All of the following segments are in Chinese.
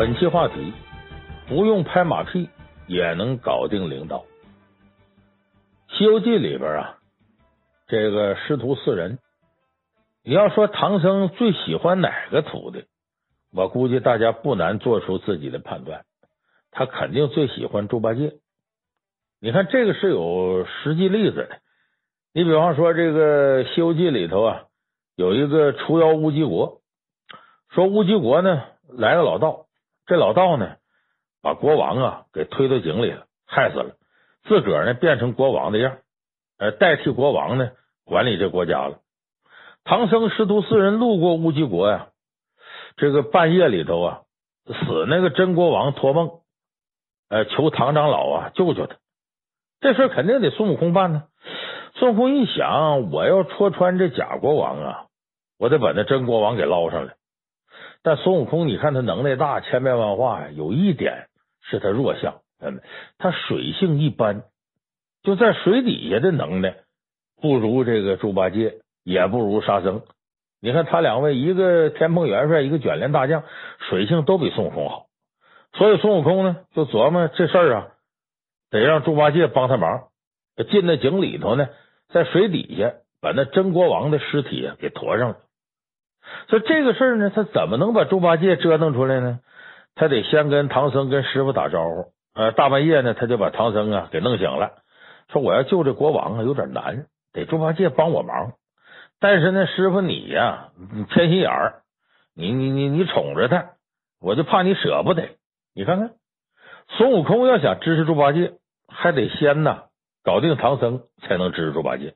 本期话题：不用拍马屁也能搞定领导。《西游记》里边啊，这个师徒四人，你要说唐僧最喜欢哪个徒弟，我估计大家不难做出自己的判断，他肯定最喜欢猪八戒。你看，这个是有实际例子的。你比方说，这个《西游记》里头啊，有一个除妖乌鸡国，说乌鸡国呢来个老道。这老道呢，把国王啊给推到井里了，害死了。自个儿呢变成国王的样，呃，代替国王呢管理这国家了。唐僧师徒四人路过乌鸡国呀，这个半夜里头啊，死那个真国王托梦，呃，求唐长老啊救救他。这事肯定得孙悟空办呢。孙悟空一想，我要戳穿这假国王啊，我得把那真国王给捞上来。但孙悟空，你看他能耐大，千变万化呀。有一点是他弱项，嗯，他水性一般，就在水底下的能耐不如这个猪八戒，也不如沙僧。你看他两位，一个天蓬元帅，一个卷帘大将，水性都比孙悟空好。所以孙悟空呢，就琢磨这事儿啊，得让猪八戒帮他忙，进那井里头呢，在水底下把那真国王的尸体给驮上了。所以这个事儿呢，他怎么能把猪八戒折腾出来呢？他得先跟唐僧跟师傅打招呼。呃，大半夜呢，他就把唐僧啊给弄醒了，说我要救这国王啊，有点难，得猪八戒帮我忙。但是呢，师傅你呀，你偏心眼儿，你你你你宠着他，我就怕你舍不得。你看看，孙悟空要想支持猪八戒，还得先呐搞定唐僧，才能支持猪八戒。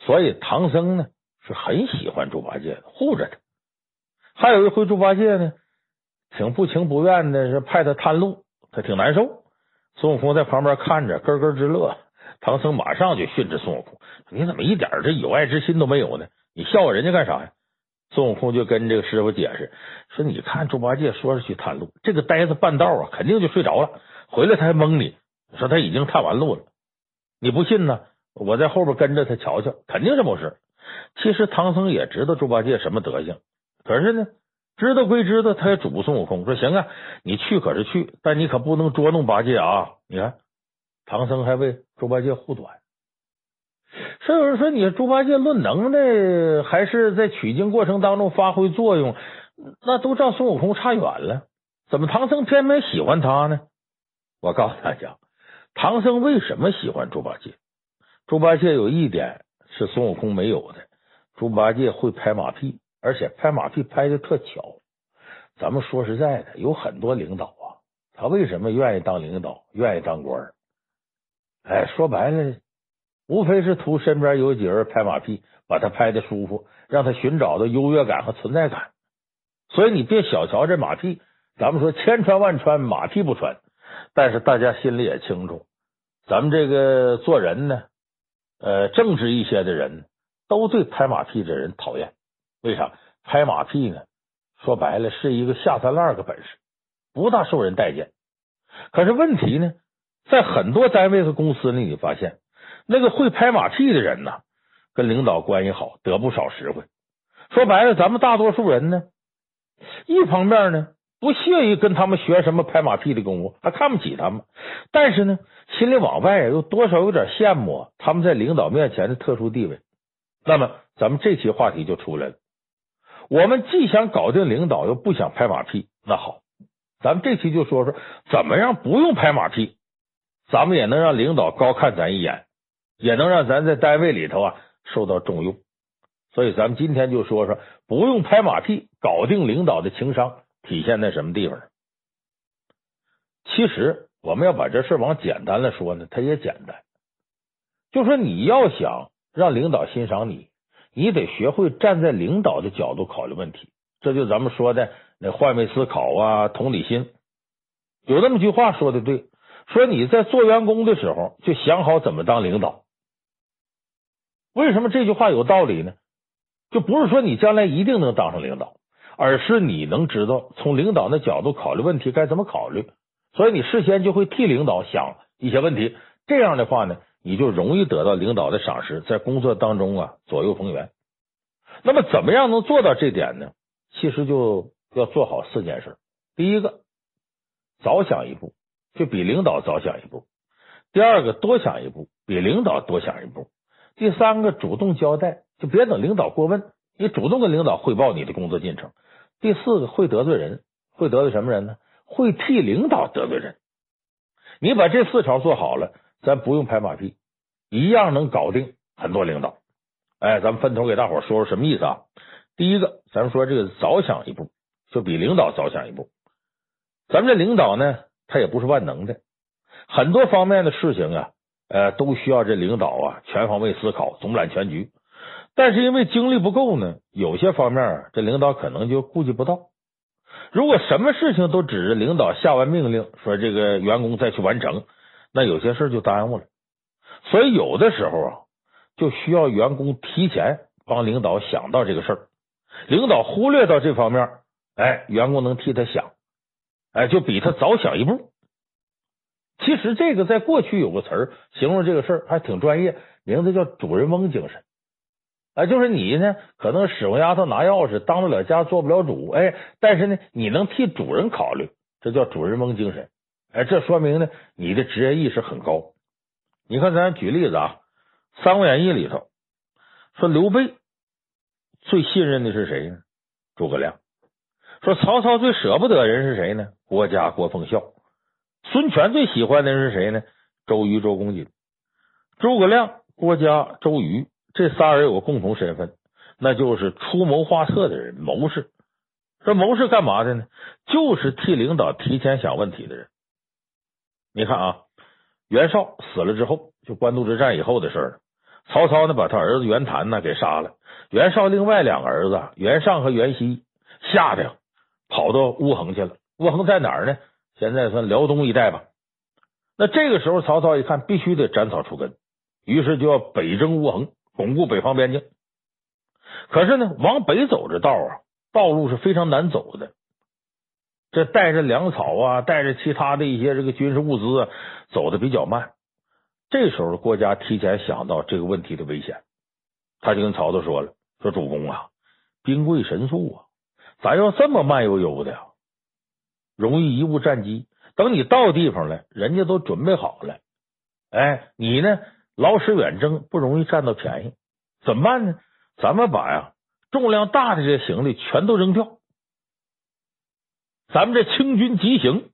所以唐僧呢。是很喜欢猪八戒，护着他。还有一回，猪八戒呢，挺不情不愿的，是派他探路，他挺难受。孙悟空在旁边看着，咯咯直乐。唐僧马上就训斥孙悟空：“你怎么一点这有爱之心都没有呢？你笑话人家干啥呀？”孙悟空就跟这个师傅解释说：“你看猪八戒说是去探路，这个呆子半道啊，肯定就睡着了，回来他还蒙你，说他已经探完路了。你不信呢？我在后边跟着他瞧瞧，肯定是没事。”其实唐僧也知道猪八戒什么德行，可是呢，知道归知道，他也嘱咐孙悟空说：“行啊，你去可是去，但你可不能捉弄八戒啊！”你看，唐僧还为猪八戒护短。所以有人说，你猪八戒论能耐，还是在取经过程当中发挥作用，那都照孙悟空差远了。怎么唐僧偏偏喜欢他呢？我告诉大家，唐僧为什么喜欢猪八戒？猪八戒有一点。是孙悟空没有的，猪八戒会拍马屁，而且拍马屁拍的特巧。咱们说实在的，有很多领导啊，他为什么愿意当领导，愿意当官？哎，说白了，无非是图身边有几人拍马屁，把他拍的舒服，让他寻找到优越感和存在感。所以你别小瞧这马屁，咱们说千穿万穿，马屁不穿。但是大家心里也清楚，咱们这个做人呢。呃，正直一些的人都对拍马屁的人讨厌。为啥？拍马屁呢？说白了是一个下三滥的本事，不大受人待见。可是问题呢，在很多单位和公司里，你发现那个会拍马屁的人呢，跟领导关系好，得不少实惠。说白了，咱们大多数人呢，一方面呢。不屑于跟他们学什么拍马屁的功夫，还看不起他们。但是呢，心里往外又多少有点羡慕他们在领导面前的特殊地位。那么，咱们这期话题就出来了。我们既想搞定领导，又不想拍马屁。那好，咱们这期就说说怎么样不用拍马屁，咱们也能让领导高看咱一眼，也能让咱在单位里头啊受到重用。所以，咱们今天就说说不用拍马屁，搞定领导的情商。体现在什么地方？其实我们要把这事往简单了说呢，它也简单。就说你要想让领导欣赏你，你得学会站在领导的角度考虑问题。这就咱们说的那换位思考啊，同理心。有那么句话说的对，说你在做员工的时候就想好怎么当领导。为什么这句话有道理呢？就不是说你将来一定能当上领导。而是你能知道从领导的角度考虑问题该怎么考虑，所以你事先就会替领导想一些问题。这样的话呢，你就容易得到领导的赏识，在工作当中啊左右逢源。那么怎么样能做到这点呢？其实就要做好四件事。第一个，早想一步，就比领导早想一步；第二个，多想一步，比领导多想一步；第三个，主动交代，就别等领导过问，你主动跟领导汇报你的工作进程；第四个，会得罪人，会得罪什么人呢？会替领导得罪人。你把这四条做好了，咱不用拍马屁，一样能搞定很多领导。哎，咱们分头给大伙说说什么意思啊？第一个，咱们说这个早想一步，就比领导早想一步。咱们这领导呢，他也不是万能的，很多方面的事情啊，呃，都需要这领导啊全方位思考、总揽全局。但是因为精力不够呢，有些方面这领导可能就顾及不到。如果什么事情都指着领导下完命令，说这个员工再去完成，那有些事就耽误了。所以有的时候啊，就需要员工提前帮领导想到这个事儿，领导忽略到这方面，哎，员工能替他想。哎，就比他早想一步。其实这个在过去有个词儿形容这个事儿还挺专业，名字叫主人翁精神。啊，就是你呢，可能使唤丫头拿钥匙，当不了家做不了主，哎，但是呢，你能替主人考虑，这叫主人翁精神。哎，这说明呢，你的职业意识很高。你看，咱举例子啊，《三国演义》里头说刘备最信任的是谁呢？诸葛亮。说曹操最舍不得人是谁呢？郭嘉、郭奉孝。孙权最喜欢的人是谁呢？周瑜、周公瑾。诸葛亮、郭嘉、周瑜这仨人有个共同身份，那就是出谋划策的人，谋士。这谋士干嘛的呢？就是替领导提前想问题的人。你看啊，袁绍死了之后，就官渡之战以后的事儿。曹操呢，把他儿子袁谭呢给杀了。袁绍另外两个儿子袁尚和袁熙吓得。跑到乌恒去了。乌恒在哪儿呢？现在算辽东一带吧。那这个时候，曹操一看，必须得斩草除根，于是就要北征乌恒，巩固北方边境。可是呢，往北走这道啊，道路是非常难走的。这带着粮草啊，带着其他的一些这个军事物资啊，走的比较慢。这时候，郭嘉提前想到这个问题的危险，他就跟曹操说了：“说主公啊，兵贵神速啊。”咱要这么慢悠悠的呀？容易贻误战机。等你到地方了，人家都准备好了。哎，你呢？劳师远征，不容易占到便宜。怎么办呢？咱们把呀重量大的这些行李全都扔掉，咱们这轻军急行，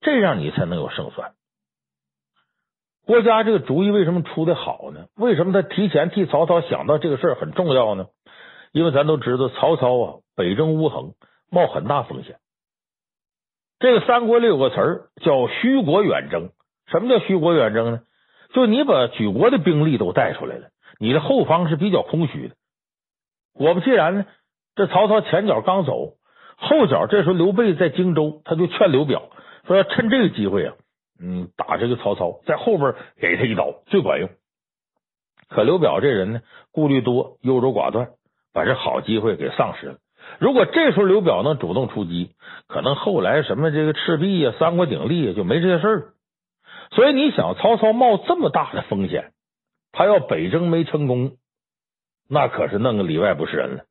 这样你才能有胜算。郭嘉这个主意为什么出的好呢？为什么他提前替曹操想到这个事儿很重要呢？因为咱都知道曹操啊。北征乌桓冒很大风险。这个三国里有个词儿叫虚国远征。什么叫虚国远征呢？就你把举国的兵力都带出来了，你的后方是比较空虚的。果不其然呢，这曹操前脚刚走，后脚这时候刘备在荆州，他就劝刘表说要趁这个机会啊，嗯，打这个曹操，在后边给他一刀最管用。可刘表这人呢，顾虑多，优柔寡断，把这好机会给丧失了。如果这时候刘表能主动出击，可能后来什么这个赤壁呀、三国鼎立就没这些事儿。所以你想，曹操冒这么大的风险，他要北征没成功，那可是弄个里外不是人了。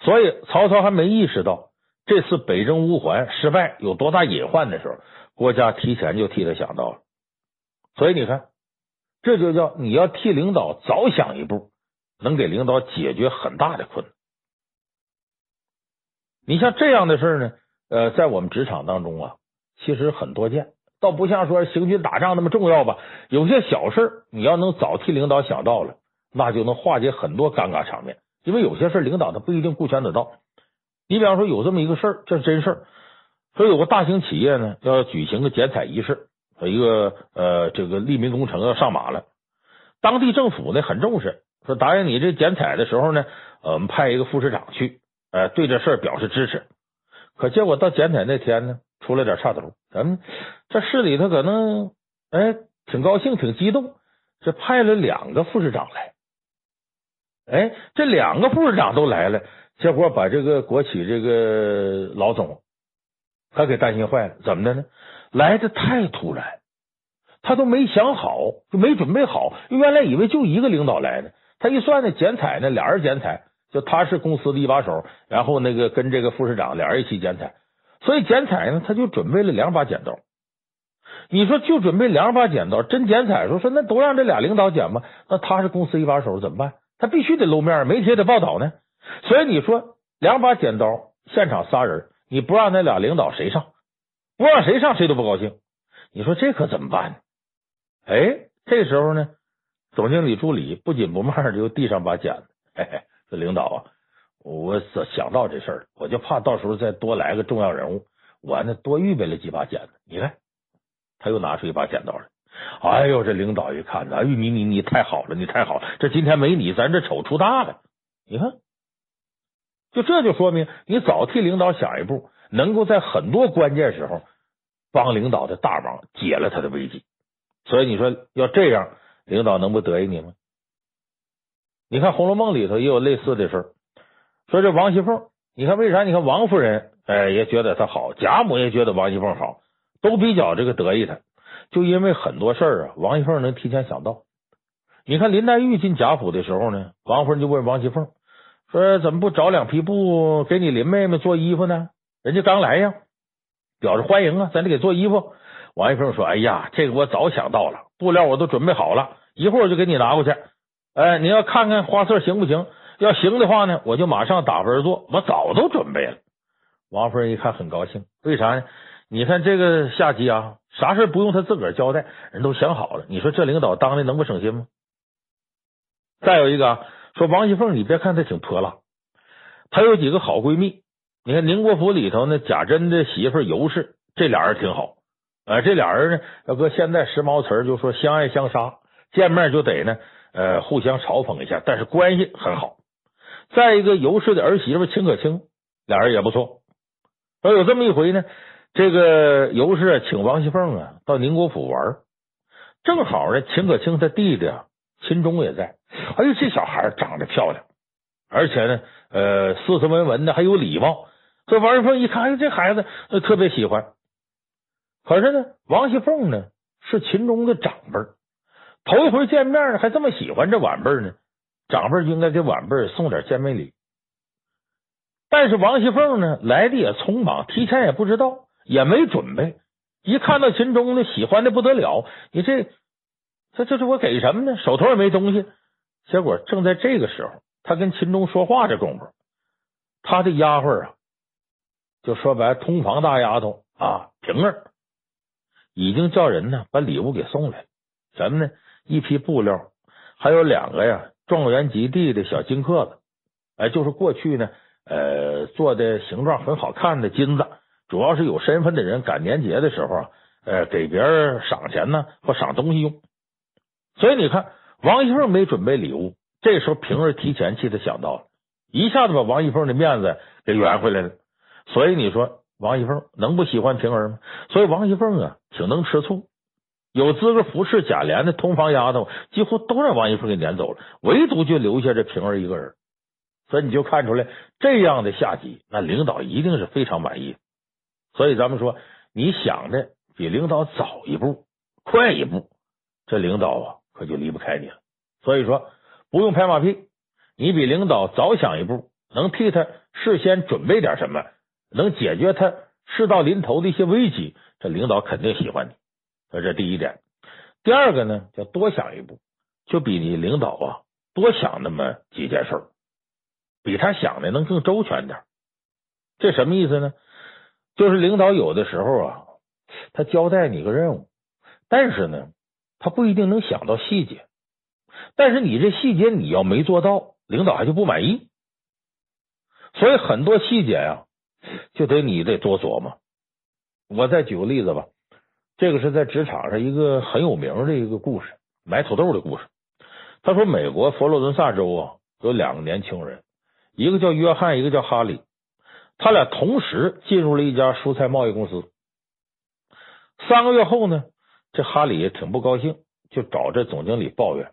所以曹操还没意识到这次北征乌桓失败有多大隐患的时候，郭嘉提前就替他想到了。所以你看，这就叫你要替领导早想一步，能给领导解决很大的困难。你像这样的事呢，呃，在我们职场当中啊，其实很多见，倒不像说行军打仗那么重要吧。有些小事你要能早替领导想到了，那就能化解很多尴尬场面。因为有些事领导他不一定顾全得到。你比方说有这么一个事儿，这是真事儿，说有个大型企业呢要举行个剪彩仪式，有一个呃这个利民工程要上马了，当地政府呢很重视，说答应你这剪彩的时候呢，呃，我们派一个副市长去。呃，对这事儿表示支持，可结果到剪彩那天呢，出了点岔头。咱们这市里头可能哎挺高兴，挺激动，这派了两个副市长来。哎，这两个副市长都来了，结果把这个国企这个老总他给担心坏了。怎么的呢？来的太突然，他都没想好，就没准备好。原来以为就一个领导来呢，他一算呢，剪彩呢，俩人剪彩。就他是公司的一把手，然后那个跟这个副市长俩人一起剪彩，所以剪彩呢，他就准备了两把剪刀。你说就准备两把剪刀，真剪彩说说那都让这俩领导剪吧，那他是公司一把手怎么办？他必须得露面，媒体也得报道呢。所以你说两把剪刀，现场仨人，你不让那俩领导谁上？不让谁上，谁都不高兴。你说这可怎么办呢？哎，这时候呢，总经理助理不紧不慢就递上把剪子，嘿嘿，说领导啊，我想到这事儿，我就怕到时候再多来个重要人物，我呢多预备了几把剪子。你看，他又拿出一把剪刀来。哎呦，这领导一看，哎呦，你你你太好了，你太好了，这今天没你，咱这丑出大了。你看，就这就说明你早替领导想一步，能够在很多关键时候帮领导的大忙，解了他的危机。所以你说要这样，领导能不得意你吗？你看《红楼梦》里头也有类似的事儿，说这王熙凤，你看为啥？你看王夫人，哎，也觉得她好，贾母也觉得王熙凤好，都比较这个得意她，就因为很多事儿啊，王熙凤能提前想到。你看林黛玉进贾府的时候呢，王夫人就问王熙凤说：“怎么不找两匹布给你林妹妹做衣服呢？人家刚来呀，表示欢迎啊，咱得给做衣服。”王熙凤说：“哎呀，这个我早想到了，布料我都准备好了，一会儿我就给你拿过去。哎，你要看看花色行不行？要行的话呢，我就马上打发人做。我早都准备了。”王夫人一看很高兴，为啥呢？你看这个下级啊，啥事不用他自个儿交代，人都想好了。你说这领导当的能不省心吗？再有一个啊，说王熙凤，你别看她挺泼辣，她有几个好闺蜜。你看宁国府里头呢，贾珍的媳妇尤氏，这俩人挺好。呃，这俩人呢，要搁现在时髦词儿，就说相爱相杀，见面就得呢，呃，互相嘲讽一下，但是关系很好。再一个，尤氏的儿媳妇秦可卿，俩人也不错。说有这么一回呢，这个尤氏请王熙凤啊到宁国府玩，正好呢，秦可卿他弟弟啊秦钟也在。哎呦，这小孩长得漂亮，而且呢，呃，斯斯文文的，还有礼貌。这王熙凤一看，哎，这孩子特别喜欢。可是呢，王熙凤呢是秦钟的长辈，头一回见面还这么喜欢这晚辈呢。长辈就应该给晚辈送点见面礼。但是王熙凤呢来的也匆忙，提前也不知道，也没准备。一看到秦钟呢，喜欢的不得了。你这这这这我给什么呢？手头也没东西。结果正在这个时候，他跟秦钟说话这功夫，他的丫鬟啊，就说白了通房大丫头啊，平儿。已经叫人呢把礼物给送来了，什么呢？一批布料，还有两个呀状元及第的小金克子，哎，就是过去呢呃做的形状很好看的金子，主要是有身份的人赶年节的时候啊，呃给别人赏钱呢或赏东西用。所以你看，王熙凤没准备礼物，这时候平儿提前替他想到了，一下子把王熙凤的面子给圆回来了。所以你说。王熙凤能不喜欢平儿吗？所以王熙凤啊，挺能吃醋，有资格服侍贾琏的通房丫头，几乎都让王熙凤给撵走了，唯独就留下这平儿一个人。所以你就看出来，这样的下级，那领导一定是非常满意。所以咱们说，你想的比领导早一步、快一步，这领导啊，可就离不开你了。所以说，不用拍马屁，你比领导早想一步，能替他事先准备点什么。能解决他事到临头的一些危机，这领导肯定喜欢你。这是第一点。第二个呢，叫多想一步，就比你领导啊多想那么几件事，比他想的能更周全点。这什么意思呢？就是领导有的时候啊，他交代你个任务，但是呢，他不一定能想到细节。但是你这细节你要没做到，领导还就不满意。所以很多细节呀。就得你得多琢磨。我再举个例子吧，这个是在职场上一个很有名的一个故事，买土豆的故事。他说，美国佛罗伦萨州啊，有两个年轻人，一个叫约翰，一个叫哈里，他俩同时进入了一家蔬菜贸易公司。三个月后呢，这哈里也挺不高兴，就找这总经理抱怨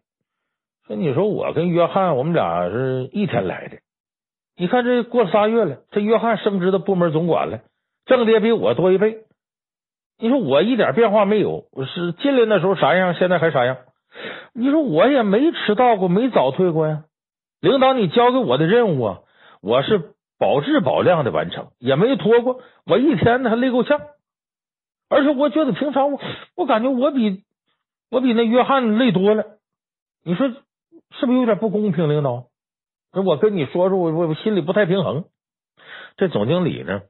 说：“你说我跟约翰，我们俩是一天来的。”你看，这过仨月了，这约翰升职到部门总管了，挣的也比我多一倍。你说我一点变化没有，我是进来那时候啥样，现在还啥样？你说我也没迟到过，没早退过呀。领导，你交给我的任务啊，我是保质保量的完成，也没拖过。我一天呢还累够呛，而且我觉得平常我我感觉我比我比那约翰累多了。你说是不是有点不公平，领导？那我跟你说说，我我心里不太平衡。这总经理呢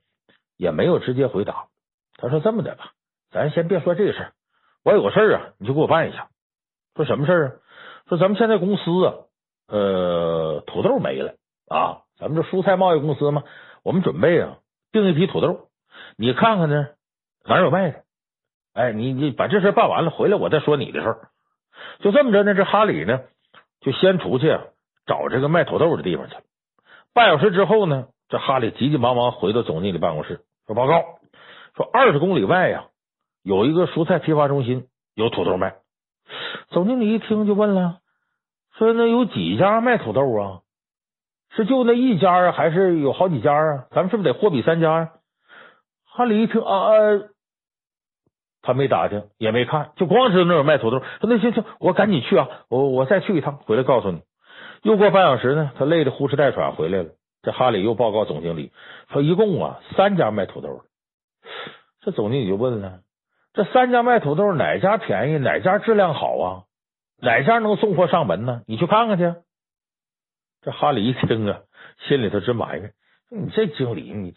也没有直接回答，他说这么的吧，咱先别说这个事儿，我有个事儿啊，你就给我办一下。说什么事儿啊？说咱们现在公司啊，呃，土豆没了啊。咱们这蔬菜贸易公司嘛，我们准备啊订一批土豆，你看看呢哪儿有卖的？哎，你你把这事办完了回来，我再说你的事儿。就这么着呢，这哈里呢就先出去找这个卖土豆的地方去了。半小时之后呢，这哈里急急忙忙回到总经理办公室说报告，说二十公里外呀有一个蔬菜批发中心有土豆卖。总经理一听就问了，说那有几家卖土豆啊？是就那一家啊，还是有好几家啊？咱们是不是得货比三家啊？哈里一听啊，他没打听，也没看，就光知道那有卖土豆。说那行行，我赶紧去啊，我我再去一趟，回来告诉你。又过半小时呢，他累得呼哧带喘回来了。这哈里又报告总经理说，一共啊三家卖土豆。这总经理就问了，这三家卖土豆哪家便宜，哪家质量好啊？哪家能送货上门呢？你去看看去。这哈里一听啊，心里头直埋怨：你这经理，你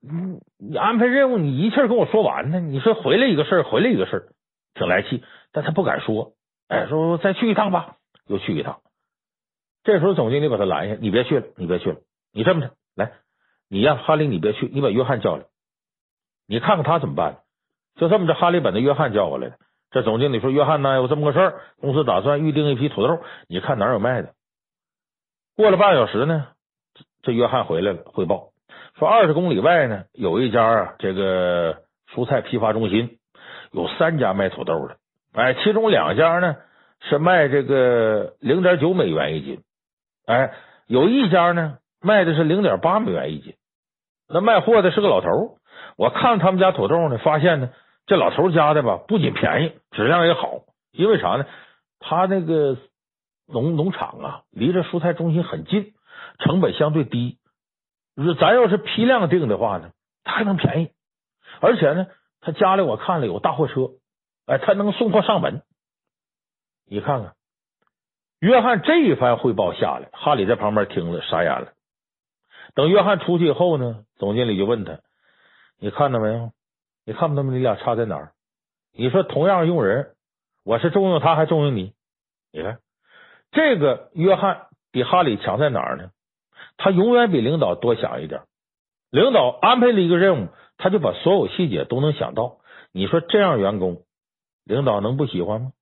你你安排任务，你一气跟我说完呢？你说回来一个事儿，回来一个事儿，挺来气，但他不敢说。哎，说再去一趟吧，又去一趟。这时候总经理把他拦下：你别去了，你别去了，你这么着，来，你呀，哈里，你别去，你把约翰叫来，你看看他怎么办。就这么着，哈利把那约翰叫过来的。这总经理说：约翰呢，有这么个事儿，公司打算预定一批土豆，你看哪有卖的？过了半小时呢，这约翰回来了，汇报说二十公里外呢有一家啊，这个蔬菜批发中心有三家卖土豆的，哎，其中两家呢是卖这个零点九美元一斤，哎，有一家呢卖的是零点八美元一斤。那卖货的是个老头，我看他们家土豆呢，发现呢这老头家的吧不仅便宜，质量也好，因为啥呢？他那个。农农场啊，离着蔬菜中心很近，成本相对低。咱要是批量订的话呢，他还能便宜。而且呢，他家里我看了有大货车，哎，他能送货上门。你看看，约翰这一番汇报下来，哈里在旁边听了傻眼了。等约翰出去以后呢，总经理就问他：“你看到没有？你看不到没？你俩差在哪儿？你说同样用人，我是重用他还重用你？你看。”这个约翰比哈里强在哪儿呢？他永远比领导多想一点。领导安排了一个任务，他就把所有细节都能想到。你说这样员工，领导能不喜欢吗？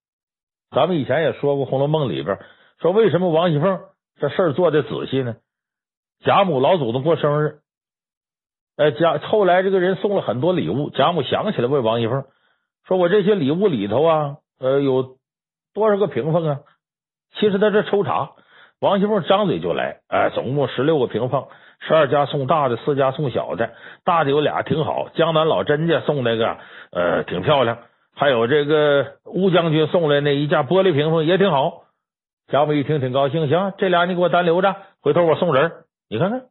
咱们以前也说过《红楼梦》里边说，为什么王熙凤这事做的仔细呢？贾母老祖宗过生日，呃，贾后来这个人送了很多礼物，贾母想起来问王熙凤说：“我这些礼物里头啊，呃，有多少个屏风啊？”其实在这抽查，王熙凤张嘴就来，哎，总共十六个屏风，十二家送大的，四家送小的，大的有俩挺好，江南老甄家送那个呃挺漂亮，还有这个乌将军送来那一架玻璃屏风也挺好。贾母一听挺高兴，行，这俩你给我单留着，回头我送人。你看看，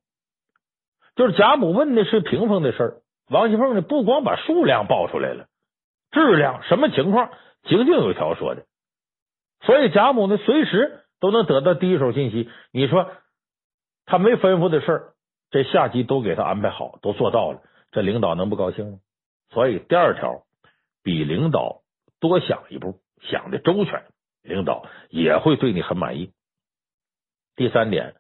就是贾母问的是屏风的事儿，王熙凤呢不光把数量报出来了，质量什么情况，井井有条说的。所以贾母呢，随时都能得到第一手信息。你说他没吩咐的事儿，这下级都给他安排好，都做到了，这领导能不高兴吗？所以第二条，比领导多想一步，想的周全，领导也会对你很满意。第三点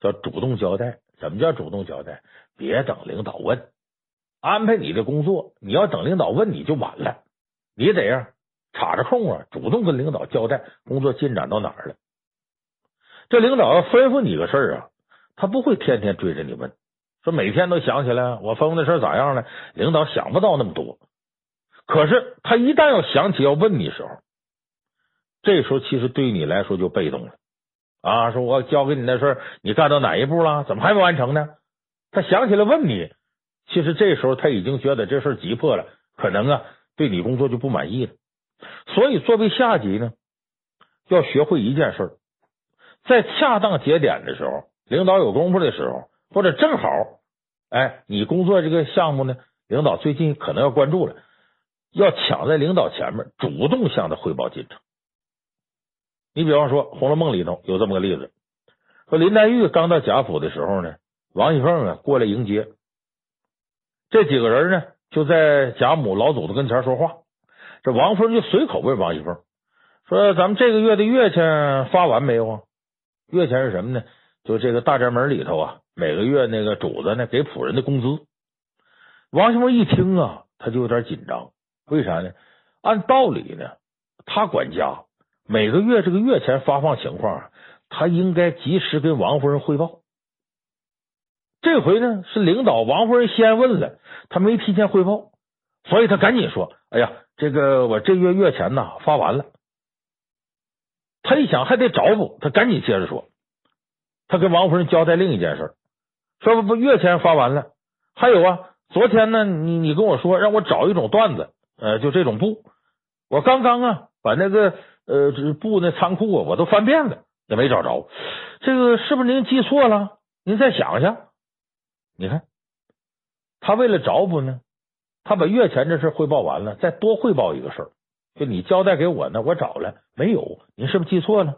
叫主动交代。怎么叫主动交代？别等领导问，安排你的工作，你要等领导问你就晚了，你得呀。插着空啊，主动跟领导交代工作进展到哪儿了。这领导要吩咐你个事儿啊，他不会天天追着你问，说每天都想起来我吩咐的事儿咋样了。领导想不到那么多，可是他一旦要想起要问你时候，这时候其实对你来说就被动了啊。说我交给你的事儿，你干到哪一步了？怎么还没完成呢？他想起来问你，其实这时候他已经觉得这事急迫了，可能啊对你工作就不满意了。所以，作为下级呢，要学会一件事，在恰当节点的时候，领导有功夫的时候，或者正好哎，你工作这个项目呢，领导最近可能要关注了，要抢在领导前面，主动向他汇报进程。你比方说《红楼梦》里头有这么个例子，说林黛玉刚到贾府的时候呢，王熙凤啊过来迎接，这几个人呢就在贾母老祖宗跟前说话，这王夫人就随口问王熙凤说：“咱们这个月的月钱发完没有啊？月钱是什么呢？就这个大宅门里头啊，每个月那个主子呢给仆人的工资。”王熙凤一听啊，他就有点紧张，为啥呢？按道理呢，他管家。每个月这个月钱发放情况，他应该及时跟王夫人汇报。这回呢是领导王夫人先问了，他没提前汇报，所以他赶紧说：“哎呀，这个我这月月钱呐发完了。”他一想还得找补，他赶紧接着说：“他跟王夫人交代另一件事，说不月钱发完了，还有啊，昨天呢你你跟我说让我找一种缎子，呃，就这种布，我刚刚啊把那个。”呃，布那仓库啊，我都翻遍了，也没找着。这个是不是您记错了？您再想想。你看，他为了找补呢，他把月钱这事汇报完了，再多汇报一个事儿，就你交代给我呢，我找了没有？您是不是记错了？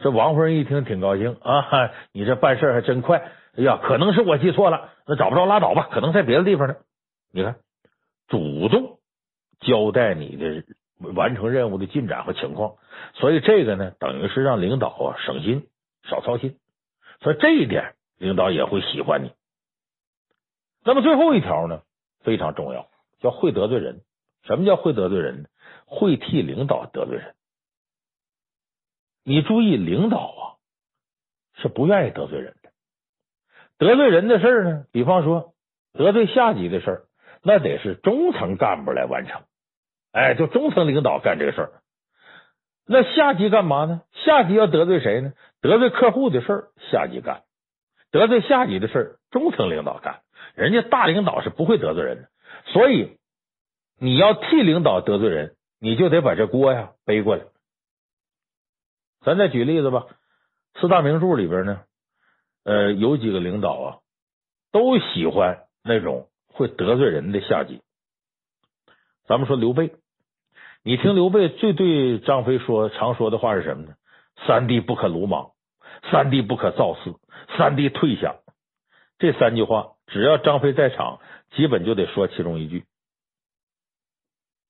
这王夫人一听挺高兴啊，你这办事还真快。哎呀，可能是我记错了，那找不着拉倒吧，可能在别的地方呢。你看，主动交代你的。完成任务的进展和情况，所以这个呢，等于是让领导啊省心，少操心，所以这一点领导也会喜欢你。那么最后一条呢，非常重要，叫会得罪人。什么叫会得罪人呢？会替领导得罪人。你注意，领导啊是不愿意得罪人的。得罪人的事儿呢，比方说得罪下级的事儿，那得是中层干部来完成。哎，就中层领导干这个事儿，那下级干嘛呢？下级要得罪谁呢？得罪客户的事儿，下级干；得罪下级的事儿，中层领导干。人家大领导是不会得罪人的，所以你要替领导得罪人，你就得把这锅呀背过来。咱再举例子吧，四大名著里边呢，呃，有几个领导啊，都喜欢那种会得罪人的下级。咱们说刘备。你听刘备最对张飞说常说的话是什么呢？三弟不可鲁莽，三弟不可造次，三弟退下。这三句话，只要张飞在场，基本就得说其中一句。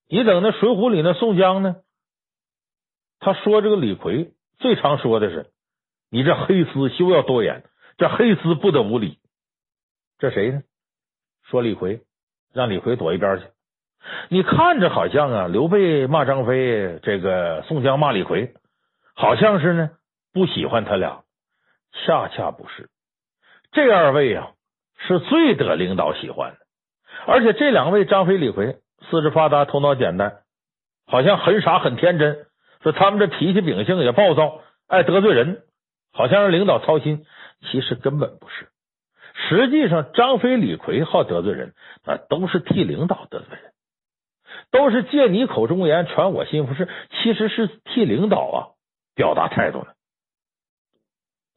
你等那《水浒》里那宋江呢？他说这个李逵最常说的是：“你这黑厮休要多言，这黑厮不得无礼。”这谁呢？说李逵，让李逵躲一边去。你看着好像啊，刘备骂张飞，这个宋江骂李逵，好像是呢不喜欢他俩，恰恰不是。这二位啊是最得领导喜欢的，而且这两位张飞、李逵四肢发达，头脑简单，好像很傻很天真，说他们这脾气秉性也暴躁，爱得罪人，好像让领导操心，其实根本不是。实际上，张飞、李逵好得罪人，那都是替领导得罪人。都是借你口中言传我心腹事，其实是替领导啊表达态度的。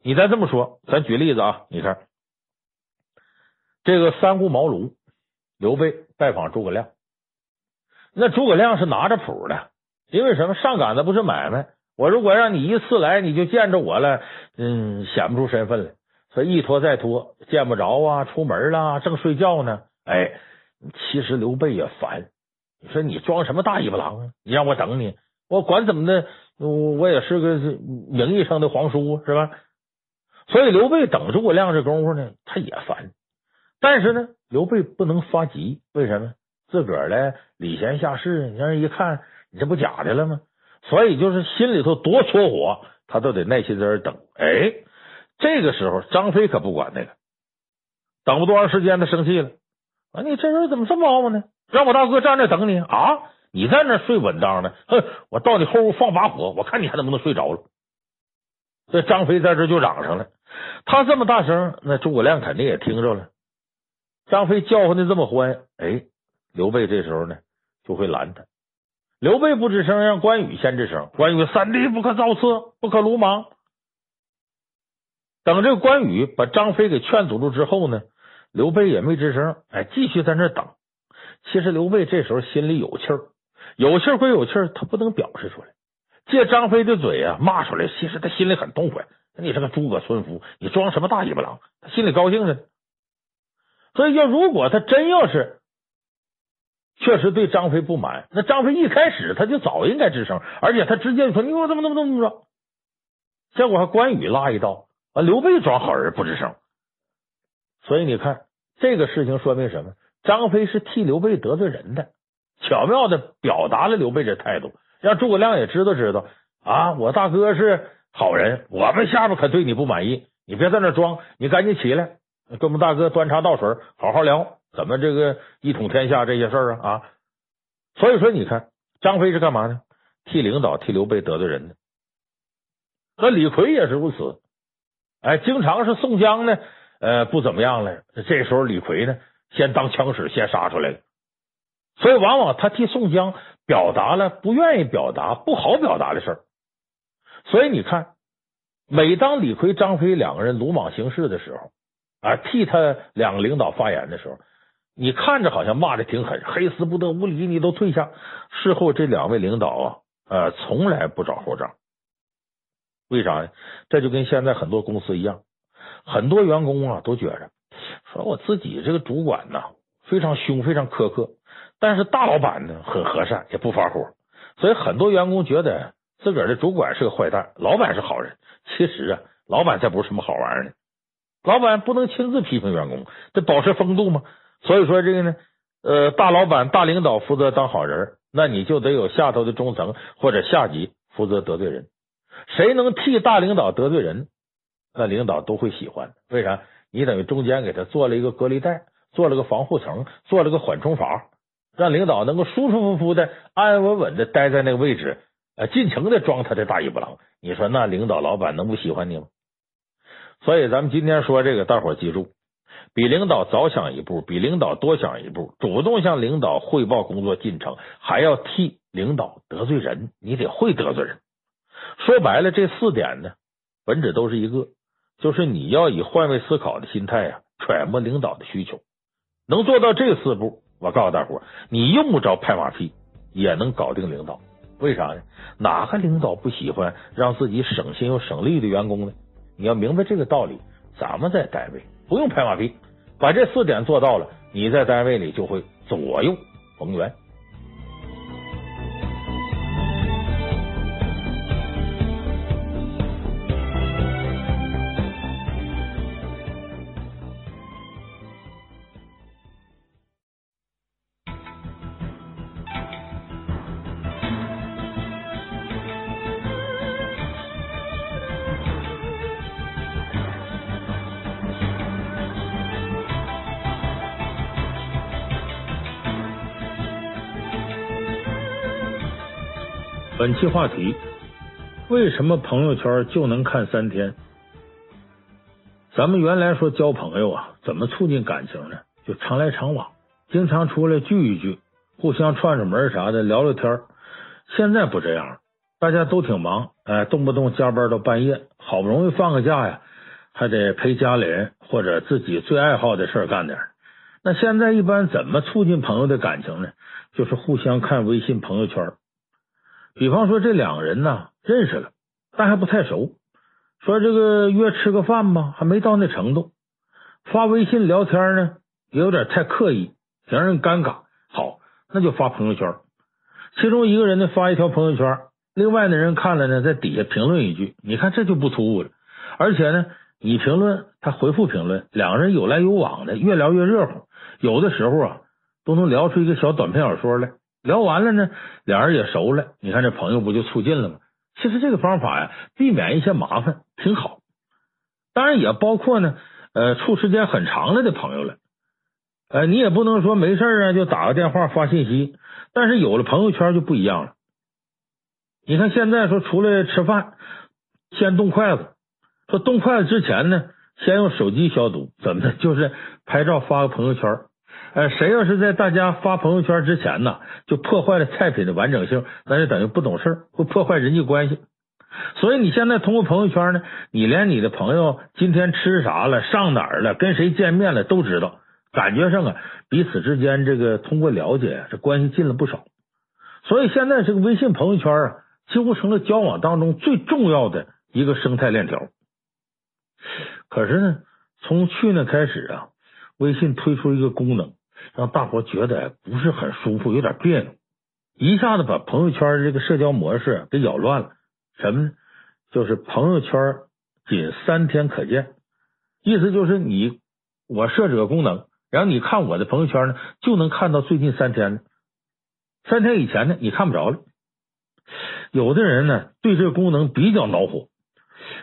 你再这么说，咱举例子啊，你看这个三顾茅庐，刘备拜访诸葛亮，那诸葛亮是拿着谱的，因为什么？上赶的不是买卖，我如果让你一次来你就见着我了，嗯，显不出身份来，所以一拖再拖，见不着啊，出门了，正睡觉呢，哎，其实刘备也烦。你说你装什么大尾巴狼啊？你让我等你，我管怎么的，我也是个名义上的皇叔是吧？所以刘备等诸葛亮这功夫呢，他也烦。但是呢，刘备不能发急，为什么？自个儿呢礼贤下士，你让人一看你这不假的了吗？所以就是心里头多搓火，他都得耐心在这等。哎，这个时候张飞可不管那个，等不多长时间，他生气了啊！你这人怎么这么傲慢呢？让我大哥站那等你啊！你在那睡稳当的，哼！我到你后屋放把火，我看你还能不能睡着了。这张飞在这就嚷上了，他这么大声，那诸葛亮肯定也听着了。张飞叫唤的这么欢，哎，刘备这时候呢就会拦他。刘备不吱声，让关羽先吱声。关羽三弟不可造次，不可鲁莽。等这个关羽把张飞给劝阻住之后呢，刘备也没吱声，哎，继续在那等。其实刘备这时候心里有气儿，有气儿归有气儿，他不能表示出来。借张飞的嘴啊骂出来，其实他心里很痛快。你是个诸葛村夫，你装什么大尾巴狼？他心里高兴着呢。所以要如果他真要是确实对张飞不满，那张飞一开始他就早应该吱声，而且他直接就说：“你给我怎么怎么怎么着？”结果还关羽拉一刀啊，刘备装好人不吱声。所以你看这个事情说明什么？张飞是替刘备得罪人的，巧妙的表达了刘备这态度，让诸葛亮也知道知道啊，我大哥是好人，我们下边可对你不满意，你别在那装，你赶紧起来，跟我们大哥端茶倒水，好好聊，怎么这个一统天下这些事儿啊啊！所以说，你看张飞是干嘛呢？替领导替刘备得罪人呢。那李逵也是如此，哎，经常是宋江呢，呃，不怎么样了，这时候李逵呢。先当枪使，先杀出来了，所以往往他替宋江表达了不愿意表达、不好表达的事儿。所以你看，每当李逵、张飞两个人鲁莽行事的时候，啊，替他两个领导发言的时候，你看着好像骂的挺狠，黑死不得无礼，你都退下。事后这两位领导啊，呃，从来不找后账。为啥呢？这就跟现在很多公司一样，很多员工啊都觉着。说我自己这个主管呢，非常凶，非常苛刻，但是大老板呢很和善，也不发火，所以很多员工觉得自个儿的主管是个坏蛋，老板是好人。其实啊，老板才不是什么好玩意儿呢。老板不能亲自批评员工，得保持风度嘛。所以说这个呢，呃，大老板、大领导负责当好人，那你就得有下头的中层或者下级负责得罪人。谁能替大领导得罪人，那领导都会喜欢。为啥？你等于中间给他做了一个隔离带，做了个防护层，做了个缓冲阀，让领导能够舒舒服服的、安安稳稳的待在那个位置，呃，尽情的装他的大尾巴狼。你说那领导老板能不喜欢你吗？所以咱们今天说这个，大伙记住，比领导早想一步，比领导多想一步，主动向领导汇报工作进程，还要替领导得罪人，你得会得罪人。说白了，这四点呢，本质都是一个。就是你要以换位思考的心态呀，揣摩领导的需求，能做到这四步，我告诉大伙，你用不着拍马屁，也能搞定领导。为啥呢？哪个领导不喜欢让自己省心又省力的员工呢？你要明白这个道理，咱们在单位不用拍马屁，把这四点做到了，你在单位里就会左右逢源。期话题：为什么朋友圈就能看三天？咱们原来说交朋友啊，怎么促进感情呢？就常来常往，经常出来聚一聚，互相串串门啥的，聊聊天。现在不这样，大家都挺忙，哎，动不动加班到半夜，好不容易放个假呀，还得陪家里人或者自己最爱好的事干点。那现在一般怎么促进朋友的感情呢？就是互相看微信朋友圈。比方说这两个人呢认识了，但还不太熟，说这个约吃个饭吧，还没到那程度。发微信聊天呢，也有点太刻意，挺让人尴尬。好，那就发朋友圈。其中一个人呢发一条朋友圈，另外的人看了呢，在底下评论一句，你看这就不突兀了。而且呢，你评论他回复评论，两个人有来有往的，越聊越热乎。有的时候啊，都能聊出一个小短篇小说来。聊完了呢，俩人也熟了，你看这朋友不就促进了吗？其实这个方法呀，避免一些麻烦挺好。当然也包括呢，呃，处时间很长了的朋友了。呃，你也不能说没事啊就打个电话发信息，但是有了朋友圈就不一样了。你看现在说出来吃饭，先动筷子，说动筷子之前呢，先用手机消毒，怎么的？就是拍照发个朋友圈。呃，谁要是在大家发朋友圈之前呢，就破坏了菜品的完整性，那就等于不懂事，会破坏人际关系。所以你现在通过朋友圈呢，你连你的朋友今天吃啥了、上哪儿了、跟谁见面了都知道。感觉上啊，彼此之间这个通过了解，这关系近了不少。所以现在这个微信朋友圈啊，几乎成了交往当中最重要的一个生态链条。可是呢，从去年开始啊，微信推出一个功能，让大伙觉得不是很舒服，有点别扭，一下子把朋友圈这个社交模式给扰乱了。什么呢？就是朋友圈仅三天可见，意思就是你我设置个功能，然后你看我的朋友圈呢，就能看到最近三天的，三天以前呢，你看不着了。有的人呢，对这个功能比较恼火，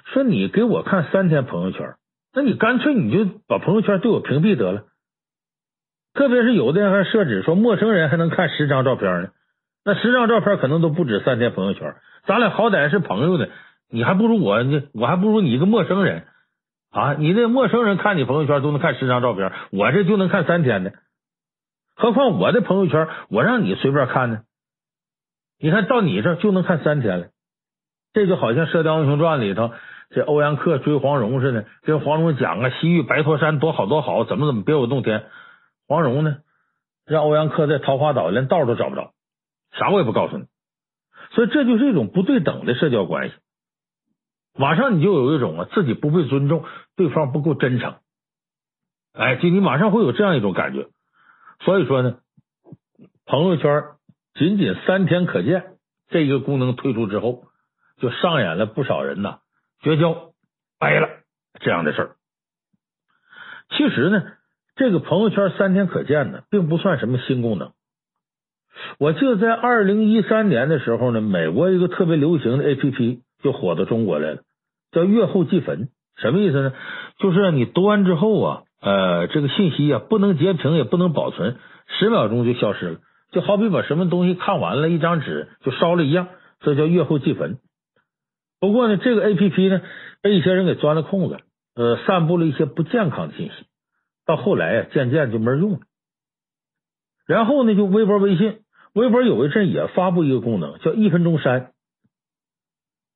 说你给我看三天朋友圈，那你干脆你就把朋友圈对我屏蔽得了。特别是有的人还设置说陌生人还能看十张照片呢，那十张照片可能都不止三天朋友圈。咱俩好歹是朋友呢，你还不如我呢，我还不如你一个陌生人啊！你那陌生人看你朋友圈都能看十张照片，我这就能看三天的。何况我的朋友圈，我让你随便看呢？你看到你这就能看三天了，这就好像《射雕英雄传》里头这欧阳克追黄蓉似的，跟黄蓉讲啊，西域白驼山多好多好，怎么怎么别有洞天。黄蓉呢，让欧阳克在桃花岛连道都找不着，啥我也不告诉你。所以这就是一种不对等的社交关系，马上你就有一种啊自己不被尊重，对方不够真诚，哎，就你马上会有这样一种感觉。所以说呢，朋友圈。仅仅三天可见，这一个功能推出之后，就上演了不少人呐绝交、掰了这样的事儿。其实呢，这个朋友圈三天可见呢，并不算什么新功能。我记得在二零一三年的时候呢，美国一个特别流行的 APP 就火到中国来了，叫阅后即焚。什么意思呢？就是你读完之后啊，呃，这个信息啊，不能截屏，也不能保存，十秒钟就消失了。就好比把什么东西看完了，一张纸就烧了一样，这叫阅后即焚。不过呢，这个 A P P 呢被一些人给钻了空子，呃，散布了一些不健康的信息，到后来呀，渐渐就没人用了。然后呢，就微博、微信，微博有一阵也发布一个功能，叫一分钟删，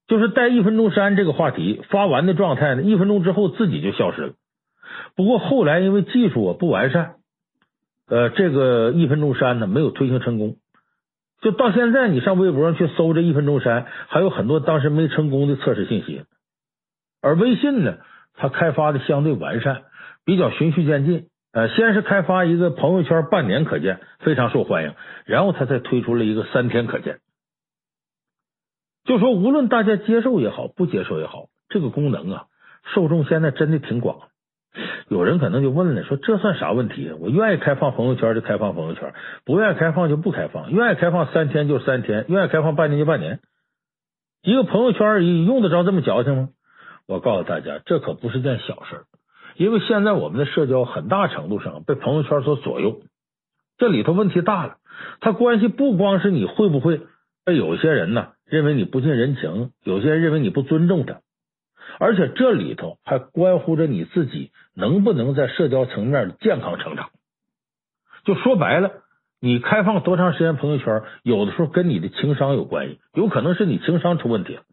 就是带一分钟删这个话题发完的状态呢，一分钟之后自己就消失了。不过后来因为技术啊不完善。呃，这个一分钟删呢，没有推行成功，就到现在，你上微博上去搜这一分钟删，还有很多当时没成功的测试信息。而微信呢，它开发的相对完善，比较循序渐进。呃，先是开发一个朋友圈半年可见，非常受欢迎，然后它才推出了一个三天可见。就说无论大家接受也好，不接受也好，这个功能啊，受众现在真的挺广。有人可能就问了，说这算啥问题？我愿意开放朋友圈就开放朋友圈，不愿意开放就不开放。愿意开放三天就三天，愿意开放半年就半年。一个朋友圈而已，用得着这么矫情吗？我告诉大家，这可不是件小事，因为现在我们的社交很大程度上被朋友圈所左右，这里头问题大了。它关系不光是你会不会被有些人呢认为你不近人情，有些人认为你不尊重他。而且这里头还关乎着你自己能不能在社交层面健康成长。就说白了，你开放多长时间朋友圈，有的时候跟你的情商有关系，有可能是你情商出问题了。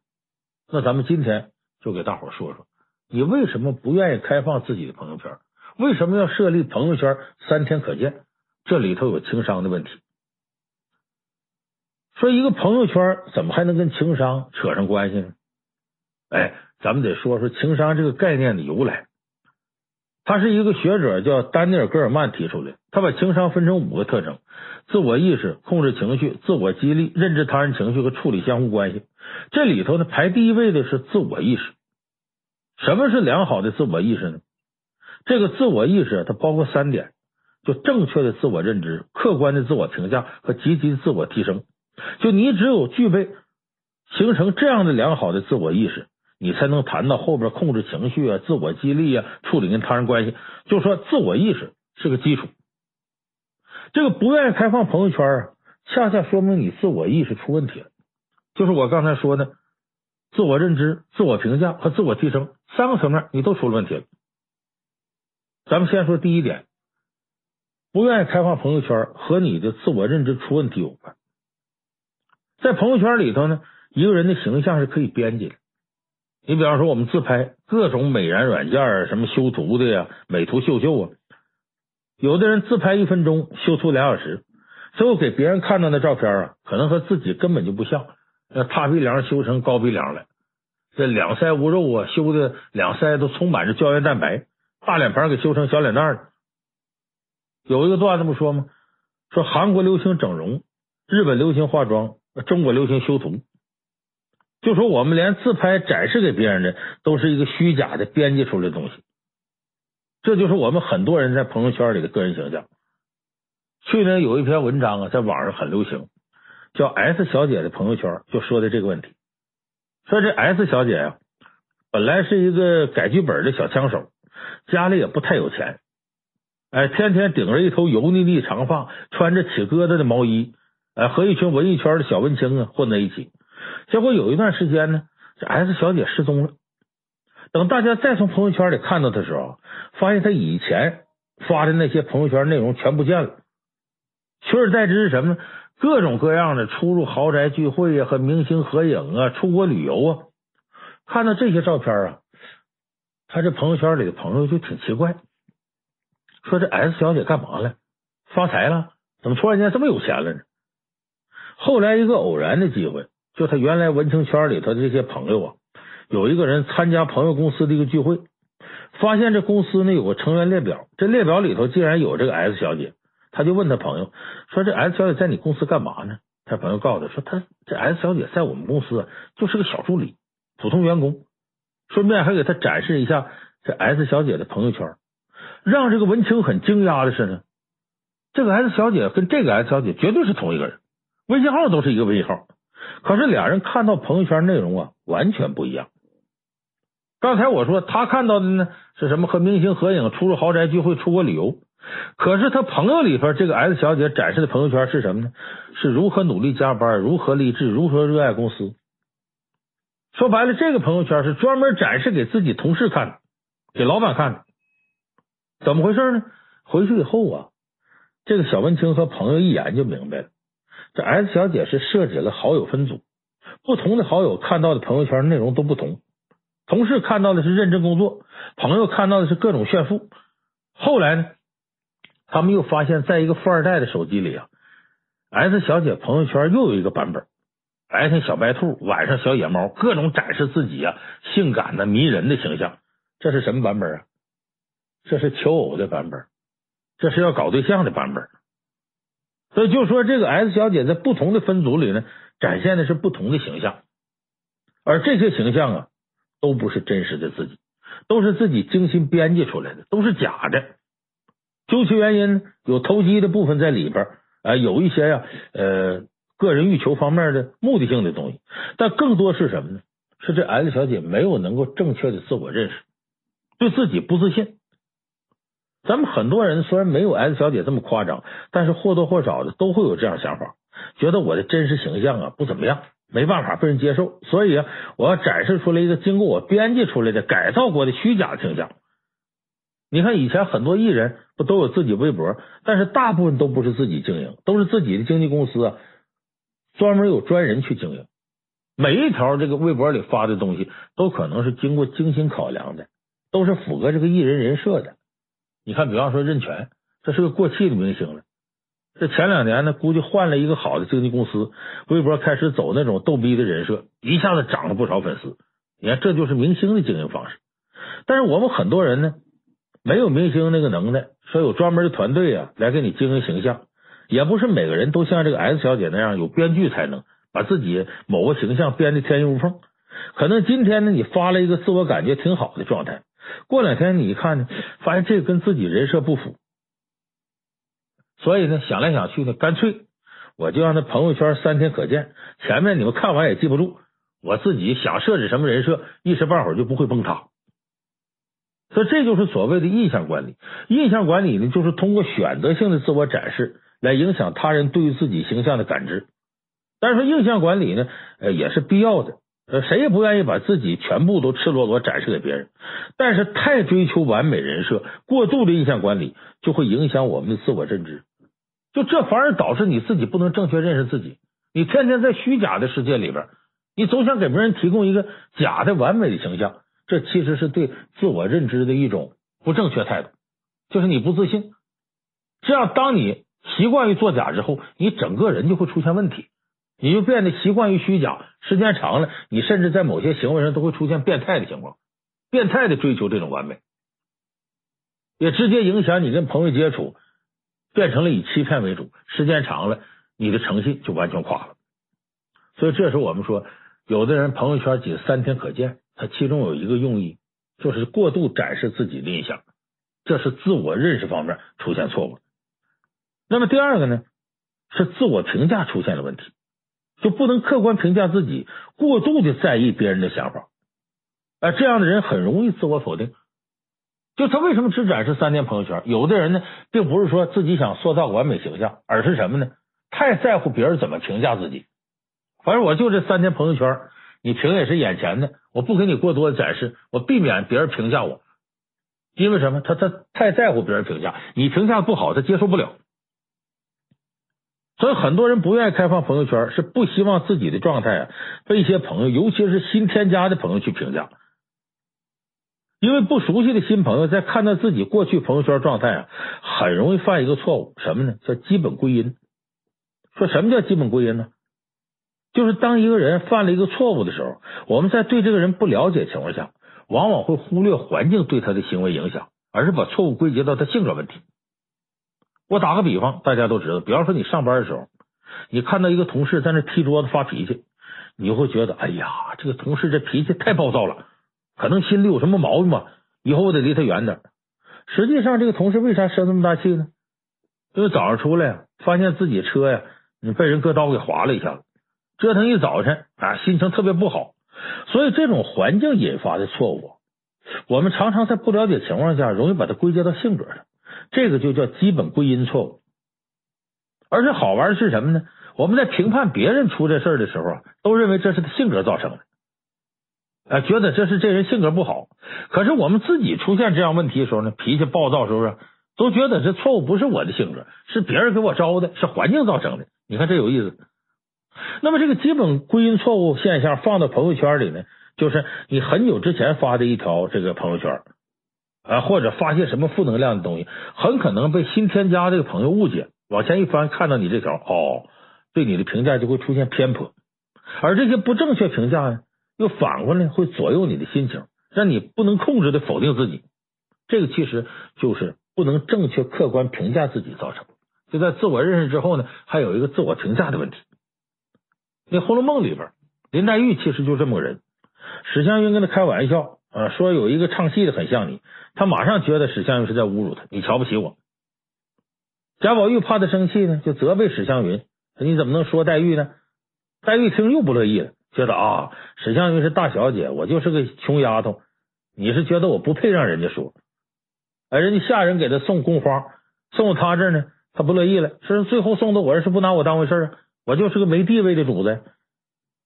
那咱们今天就给大伙说说，你为什么不愿意开放自己的朋友圈？为什么要设立朋友圈三天可见？这里头有情商的问题。说一个朋友圈怎么还能跟情商扯上关系呢？哎。咱们得说说情商这个概念的由来，他是一个学者叫丹尼尔·戈尔曼提出的。他把情商分成五个特征：自我意识、控制情绪、自我激励、认知他人情绪和处理相互关系。这里头呢，排第一位的是自我意识。什么是良好的自我意识呢？这个自我意识它包括三点：就正确的自我认知、客观的自我评价和积极的自我提升。就你只有具备形成这样的良好的自我意识。你才能谈到后边控制情绪啊、自我激励啊、处理跟他人关系。就说自我意识是个基础。这个不愿意开放朋友圈啊，恰恰说明你自我意识出问题了。就是我刚才说的，自我认知、自我评价和自我提升三个层面，你都出了问题了。咱们先说第一点，不愿意开放朋友圈和你的自我认知出问题有关。在朋友圈里头呢，一个人的形象是可以编辑的。你比方说，我们自拍各种美颜软件，什么修图的呀、美图秀秀啊，有的人自拍一分钟修图俩小时，最后给别人看到的照片啊，可能和自己根本就不像。那塌鼻梁修成高鼻梁了，这两腮无肉啊，修的两腮都充满着胶原蛋白，大脸盘给修成小脸蛋了。有一个段子不说吗？说韩国流行整容，日本流行化妆，中国流行修图。就说我们连自拍展示给别人的都是一个虚假的编辑出来的东西，这就是我们很多人在朋友圈里的个人形象。去年有一篇文章啊，在网上很流行，叫 S 小姐的朋友圈，就说的这个问题。说这 S 小姐啊，本来是一个改剧本的小枪手，家里也不太有钱，哎，天天顶着一头油腻腻长发，穿着起疙瘩的毛衣，哎，和一群文艺圈的小文青啊混在一起。结果有一段时间呢，这 S 小姐失踪了。等大家再从朋友圈里看到的时候，发现她以前发的那些朋友圈内容全不见了，取而代之是什么呢？各种各样的出入豪宅聚会啊，和明星合影啊，出国旅游啊。看到这些照片啊，他这朋友圈里的朋友就挺奇怪，说这 S 小姐干嘛了？发财了？怎么突然间这么有钱了呢？后来一个偶然的机会。就他原来文青圈里头的这些朋友啊，有一个人参加朋友公司的一个聚会，发现这公司呢有个成员列表，这列表里头竟然有这个 S 小姐，他就问他朋友说：“这 S 小姐在你公司干嘛呢？”他朋友告诉他说：“他这 S 小姐在我们公司，就是个小助理，普通员工。”顺便还给他展示一下这 S 小姐的朋友圈，让这个文青很惊讶的是呢，这个 S 小姐跟这个 S 小姐绝对是同一个人，微信号都是一个微信号。可是俩人看到朋友圈内容啊，完全不一样。刚才我说他看到的呢是什么？和明星合影、出入豪宅聚会、出国旅游。可是他朋友里边这个 S 小姐展示的朋友圈是什么呢？是如何努力加班、如何励志、如何热爱公司。说白了，这个朋友圈是专门展示给自己同事看的，给老板看的。怎么回事呢？回去以后啊，这个小文青和朋友一眼就明白了。这 S 小姐是设置了好友分组，不同的好友看到的朋友圈内容都不同。同事看到的是认真工作，朋友看到的是各种炫富。后来呢，他们又发现，在一个富二代的手机里啊，S 小姐朋友圈又有一个版本，白天小白兔，晚上小野猫，各种展示自己啊性感的迷人的形象。这是什么版本啊？这是求偶的版本，这是要搞对象的版本。所以就说这个 S 小姐在不同的分组里呢，展现的是不同的形象，而这些形象啊，都不是真实的自己，都是自己精心编辑出来的，都是假的。究其原因，有投机的部分在里边，啊，有一些呀，呃，个人欲求方面的目的性的东西，但更多是什么呢？是这 S 小姐没有能够正确的自我认识，对自己不自信。咱们很多人虽然没有 S 小姐这么夸张，但是或多或少的都会有这样想法，觉得我的真实形象啊不怎么样，没办法被人接受，所以啊，我要展示出来一个经过我编辑出来的改造过的虚假的形象。你看以前很多艺人不都有自己微博，但是大部分都不是自己经营，都是自己的经纪公司啊，专门有专人去经营。每一条这个微博里发的东西都可能是经过精心考量的，都是符合这个艺人人设的。你看，比方说任泉，这是个过气的明星了。这前两年呢，估计换了一个好的经纪公司，微博开始走那种逗逼的人设，一下子涨了不少粉丝。你看，这就是明星的经营方式。但是我们很多人呢，没有明星那个能耐，说有专门的团队啊来给你经营形象，也不是每个人都像这个 S 小姐那样有编剧才能把自己某个形象编得天衣无缝。可能今天呢，你发了一个自我感觉挺好的状态。过两天你一看呢，发现这跟自己人设不符，所以呢，想来想去呢，干脆我就让他朋友圈三天可见，前面你们看完也记不住，我自己想设置什么人设，一时半会儿就不会崩塌。所以这就是所谓的印象管理。印象管理呢，就是通过选择性的自我展示来影响他人对于自己形象的感知。但是说印象管理呢，呃，也是必要的。呃，谁也不愿意把自己全部都赤裸裸展示给别人，但是太追求完美人设，过度的印象管理就会影响我们的自我认知，就这反而导致你自己不能正确认识自己。你天天在虚假的世界里边，你总想给别人提供一个假的完美的形象，这其实是对自我认知的一种不正确态度，就是你不自信。这样，当你习惯于作假之后，你整个人就会出现问题，你就变得习惯于虚假。时间长了，你甚至在某些行为上都会出现变态的情况，变态的追求这种完美，也直接影响你跟朋友接触，变成了以欺骗为主。时间长了，你的诚信就完全垮了。所以，这时候我们说，有的人朋友圈仅三天可见，他其中有一个用意，就是过度展示自己的印象，这是自我认识方面出现错误。那么第二个呢，是自我评价出现了问题，就不能客观评价自己，过度的在意别人的想法，啊，这样的人很容易自我否定。就他为什么只展示三天朋友圈？有的人呢，并不是说自己想塑造完美形象，而是什么呢？太在乎别人怎么评价自己。反正我就这三天朋友圈，你评也是眼前的，我不给你过多的展示，我避免别人评价我。因为什么？他他太在乎别人评价，你评价不好，他接受不了。所以很多人不愿意开放朋友圈，是不希望自己的状态啊被一些朋友，尤其是新添加的朋友去评价。因为不熟悉的新朋友在看到自己过去朋友圈状态啊，很容易犯一个错误，什么呢？叫基本归因。说什么叫基本归因呢？就是当一个人犯了一个错误的时候，我们在对这个人不了解情况下，往往会忽略环境对他的行为影响，而是把错误归结到他性格问题。我打个比方，大家都知道，比方说你上班的时候，你看到一个同事在那踢桌子发脾气，你会觉得，哎呀，这个同事这脾气太暴躁了，可能心里有什么毛病吧，以后我得离他远点。实际上，这个同事为啥生那么大气呢？因为早上出来发现自己车呀，你被人割刀给划了一下子，折腾一早晨啊，心情特别不好。所以，这种环境引发的错误，我们常常在不了解情况下，容易把它归结到性格上。这个就叫基本归因错误，而且好玩的是什么呢？我们在评判别人出这事儿的时候啊，都认为这是他性格造成的，啊，觉得这是这人性格不好。可是我们自己出现这样问题的时候呢，脾气暴躁，是不是都觉得这错误不是我的性格，是别人给我招的，是环境造成的？你看这有意思。那么这个基本归因错误现象放到朋友圈里呢，就是你很久之前发的一条这个朋友圈。啊，或者发现什么负能量的东西，很可能被新添加这个朋友误解，往前一翻，看到你这条，哦，对你的评价就会出现偏颇，而这些不正确评价呢，又反过来会左右你的心情，让你不能控制的否定自己。这个其实就是不能正确客观评价自己造成。就在自我认识之后呢，还有一个自我评价的问题。那《红楼梦》里边，林黛玉其实就这么个人，史湘云跟他开玩笑。啊，说有一个唱戏的很像你，他马上觉得史湘云是在侮辱他，你瞧不起我。贾宝玉怕他生气呢，就责备史湘云，你怎么能说黛玉呢？黛玉听又不乐意了，觉得啊，史湘云是大小姐，我就是个穷丫头，你是觉得我不配让人家说？哎，人家下人给他送宫花，送到他这儿呢，他不乐意了，说最后送到我这是不拿我当回事啊，我就是个没地位的主子。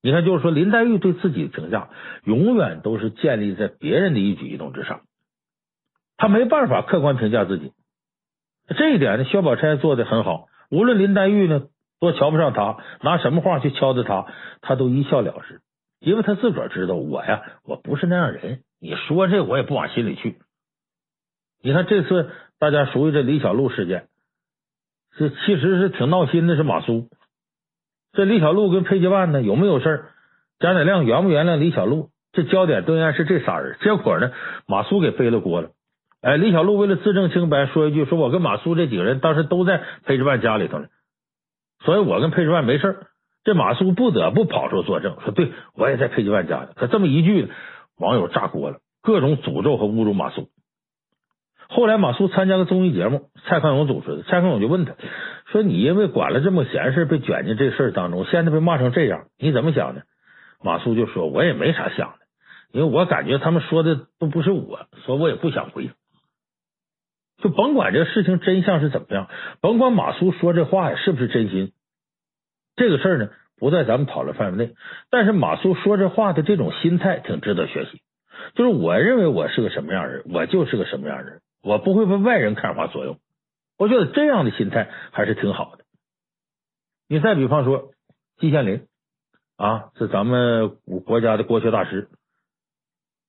你看，就是说林黛玉对自己的评价永远都是建立在别人的一举一动之上，她没办法客观评价自己。这一点呢，薛宝钗做的很好。无论林黛玉呢多瞧不上他，拿什么话去敲打他，他都一笑了之，因为他自个儿知道，我呀，我不是那样人。你说这我也不往心里去。你看这次大家熟悉这李小璐事件，这其实是挺闹心的，是马苏。这李小璐跟裴吉万呢有没有事儿？贾乃亮原不原谅李小璐？这焦点都应该是这仨人。结果呢，马苏给背了锅了。哎，李小璐为了自证清白，说一句：说我跟马苏这几个人当时都在裴吉万家里头呢，所以我跟裴吉万没事儿。这马苏不得不跑出作证，说对我也在裴吉万家里。可这么一句，网友炸锅了，各种诅咒和侮辱马苏。后来马苏参加个综艺节目，蔡康永主持的，蔡康永就问他说：“你因为管了这么闲事，被卷进这事当中，现在被骂成这样，你怎么想的？”马苏就说：“我也没啥想的，因为我感觉他们说的都不是我，所以我也不想回。就甭管这事情真相是怎么样，甭管马苏说这话是不是真心，这个事儿呢不在咱们讨论范围内。但是马苏说这话的这种心态挺值得学习，就是我认为我是个什么样人，我就是个什么样人。”我不会被外人看法左右，我觉得这样的心态还是挺好的。你再比方说，季羡林啊，是咱们国家的国学大师，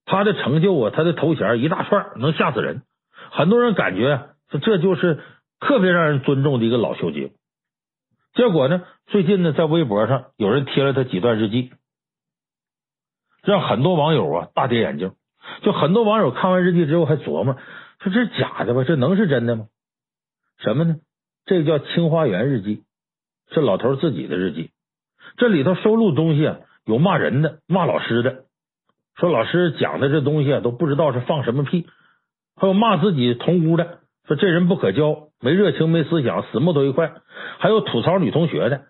他的成就啊，他的头衔一大串，能吓死人。很多人感觉这就是特别让人尊重的一个老秀杰。结果呢，最近呢，在微博上有人贴了他几段日记，让很多网友啊大跌眼镜。就很多网友看完日记之后还琢磨，说这是假的吧？这能是真的吗？什么呢？这叫《清华园日记》，是老头自己的日记。这里头收录东西啊，有骂人的、骂老师的，说老师讲的这东西啊，都不知道是放什么屁；还有骂自己同屋的，说这人不可交，没热情、没思想，死木头一块；还有吐槽女同学的，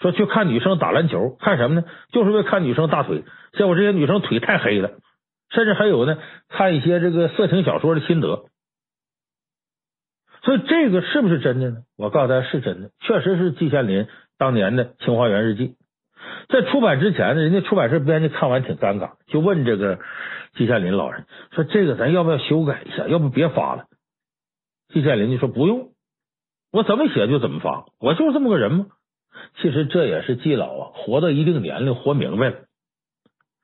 说去看女生打篮球，看什么呢？就是为看女生大腿，结果这些女生腿太黑了。甚至还有呢，看一些这个色情小说的心得。所以这个是不是真的呢？我告诉大家是真的，确实是季羡林当年的《清华园日记》。在出版之前呢，人家出版社编辑看完挺尴尬，就问这个季羡林老人说：“这个咱要不要修改一下？要不别发了？”季羡林就说：“不用，我怎么写就怎么发，我就是这么个人嘛。”其实这也是季老啊，活到一定年龄，活明白了。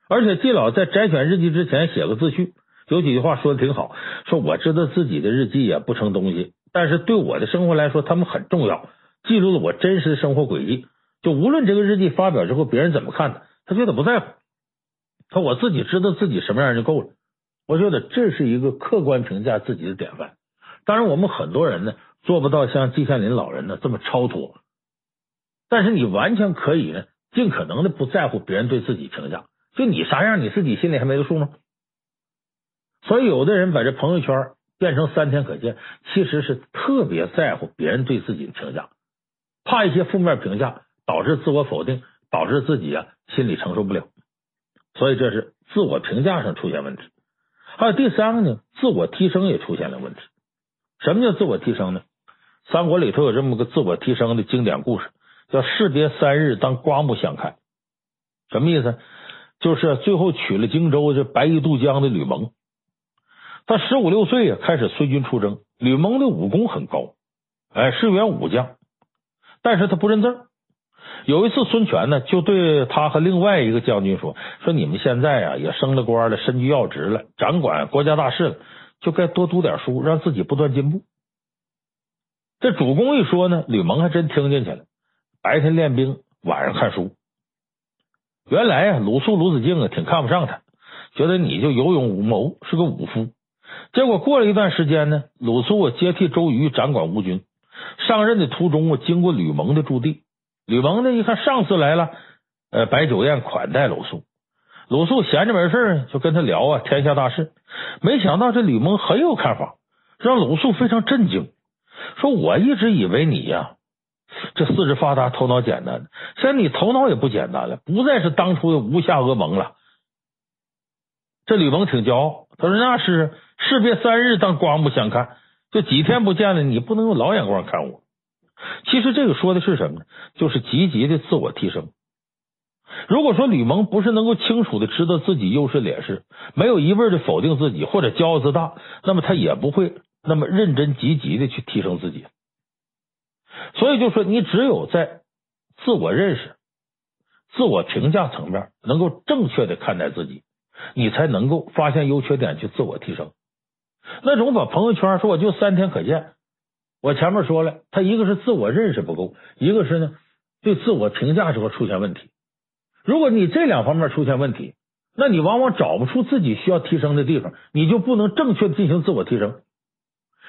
而且季老在摘选日记之前写个自序，有几句话说的挺好，说我知道自己的日记也不成东西。但是对我的生活来说，他们很重要，记录了我真实的生活轨迹。就无论这个日记发表之后别人怎么看他，他觉得不在乎。他我自己知道自己什么样就够了。我觉得这是一个客观评价自己的典范。当然，我们很多人呢做不到像季羡林老人呢这么超脱，但是你完全可以呢尽可能的不在乎别人对自己评价。就你啥样，你自己心里还没个数吗？所以有的人把这朋友圈。变成三天可见，其实是特别在乎别人对自己的评价，怕一些负面评价导致自我否定，导致自己啊心里承受不了，所以这是自我评价上出现问题。还有第三个呢，自我提升也出现了问题。什么叫自我提升呢？三国里头有这么个自我提升的经典故事，叫士别三日当刮目相看。什么意思？就是最后取了荆州这白衣渡江的吕蒙。他十五六岁啊，开始随军出征。吕蒙的武功很高，哎，是员武将，但是他不认字。有一次，孙权呢就对他和另外一个将军说：“说你们现在啊也升了官了，身居要职了，掌管国家大事了，就该多读点书，让自己不断进步。”这主公一说呢，吕蒙还真听进去了。白天练兵，晚上看书。原来啊，鲁肃、鲁子敬啊挺看不上他，觉得你就有勇无谋，是个武夫。结果过了一段时间呢，鲁肃啊接替周瑜掌管吴军，上任的途中啊经过吕蒙的驻地，吕蒙呢一看上司来了，呃摆酒宴款待鲁肃，鲁肃闲着没事就跟他聊啊天下大事，没想到这吕蒙很有看法，让鲁肃非常震惊，说我一直以为你呀这四肢发达头脑简单，现在你头脑也不简单了，不再是当初的吴下阿蒙了。这吕蒙挺骄傲，他说那是。士别三日，当刮目相看。就几天不见了，你不能用老眼光看我。其实这个说的是什么呢？就是积极的自我提升。如果说吕蒙不是能够清楚的知道自己优势劣势，没有一味的否定自己或者骄傲自大，那么他也不会那么认真积极的去提升自己。所以就说，你只有在自我认识、自我评价层面能够正确的看待自己，你才能够发现优缺点去自我提升。那种把朋友圈说我就三天可见，我前面说了，他一个是自我认识不够，一个是呢对自我评价时候出现问题。如果你这两方面出现问题，那你往往找不出自己需要提升的地方，你就不能正确进行自我提升。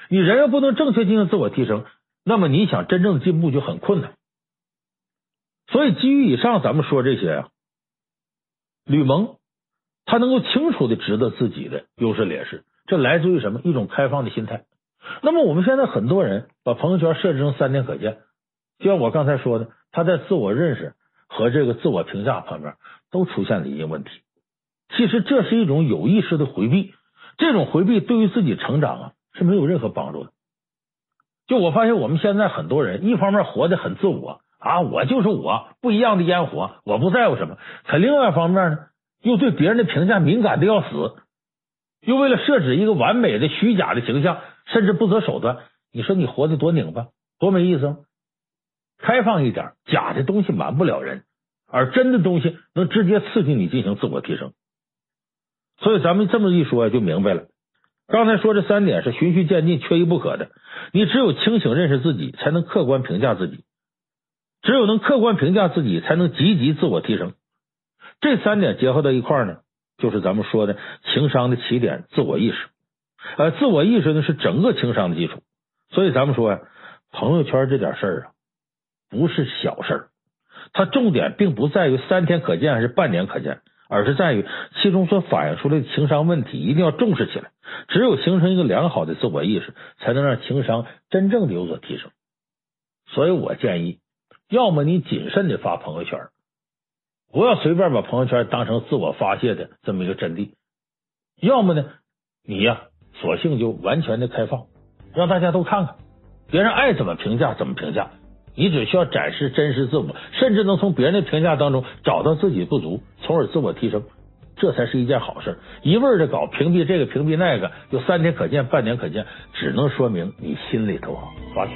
你人要不能正确进行自我提升，那么你想真正的进步就很困难。所以基于以上咱们说这些啊，吕蒙他能够清楚的知道自己的优势劣势。这来自于什么？一种开放的心态。那么我们现在很多人把朋友圈设置成三天可见，就像我刚才说的，他在自我认识和这个自我评价方面都出现了一些问题。其实这是一种有意识的回避，这种回避对于自己成长啊是没有任何帮助的。就我发现我们现在很多人，一方面活得很自我啊，我就是我，不一样的烟火，我不在乎什么；可另外一方面呢，又对别人的评价敏感的要死。又为了设置一个完美的虚假的形象，甚至不择手段。你说你活得多拧巴，多没意思！开放一点，假的东西瞒不了人，而真的东西能直接刺激你进行自我提升。所以咱们这么一说就明白了，刚才说这三点是循序渐进、缺一不可的。你只有清醒认识自己，才能客观评价自己；只有能客观评价自己，才能积极自我提升。这三点结合到一块呢，就是咱们说的情商的起点——自我意识。呃，自我意识呢是整个情商的基础。所以咱们说呀，朋友圈这点事儿啊，不是小事儿。它重点并不在于三天可见还是半年可见。而是在于其中所反映出来的情商问题，一定要重视起来。只有形成一个良好的自我意识，才能让情商真正的有所提升。所以我建议，要么你谨慎的发朋友圈，不要随便把朋友圈当成自我发泄的这么一个阵地；要么呢，你呀，索性就完全的开放，让大家都看看，别人爱怎么评价怎么评价。你只需要展示真实自我，甚至能从别人的评价当中找到自己不足，从而自我提升，这才是一件好事。一味的搞屏蔽这个屏蔽那个，就三天可见半年可见，只能说明你心里头发虚。